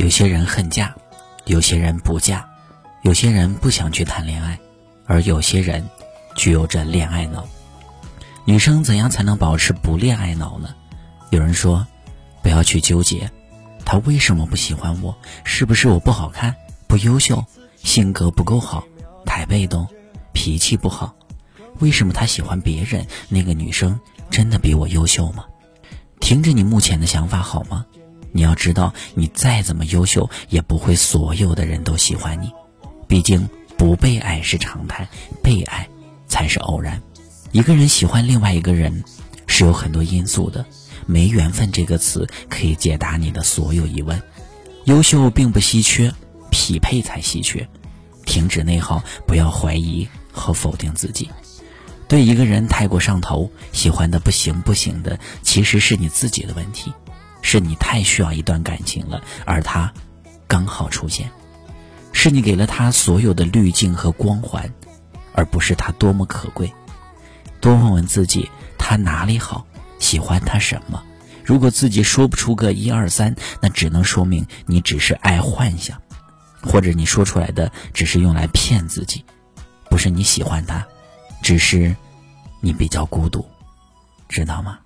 有些人恨嫁，有些人不嫁，有些人不想去谈恋爱，而有些人具有着恋爱脑。女生怎样才能保持不恋爱脑呢？有人说，不要去纠结，他为什么不喜欢我？是不是我不好看、不优秀、性格不够好、太被动、脾气不好？为什么他喜欢别人？那个女生真的比我优秀吗？听着你目前的想法好吗？你要知道，你再怎么优秀，也不会所有的人都喜欢你。毕竟，不被爱是常态，被爱才是偶然。一个人喜欢另外一个人，是有很多因素的。没缘分这个词可以解答你的所有疑问。优秀并不稀缺，匹配才稀缺。停止内耗，不要怀疑和否定自己。对一个人太过上头，喜欢的不行不行的，其实是你自己的问题。是你太需要一段感情了，而他刚好出现，是你给了他所有的滤镜和光环，而不是他多么可贵。多问问自己，他哪里好，喜欢他什么？如果自己说不出个一二三，那只能说明你只是爱幻想，或者你说出来的只是用来骗自己，不是你喜欢他，只是你比较孤独，知道吗？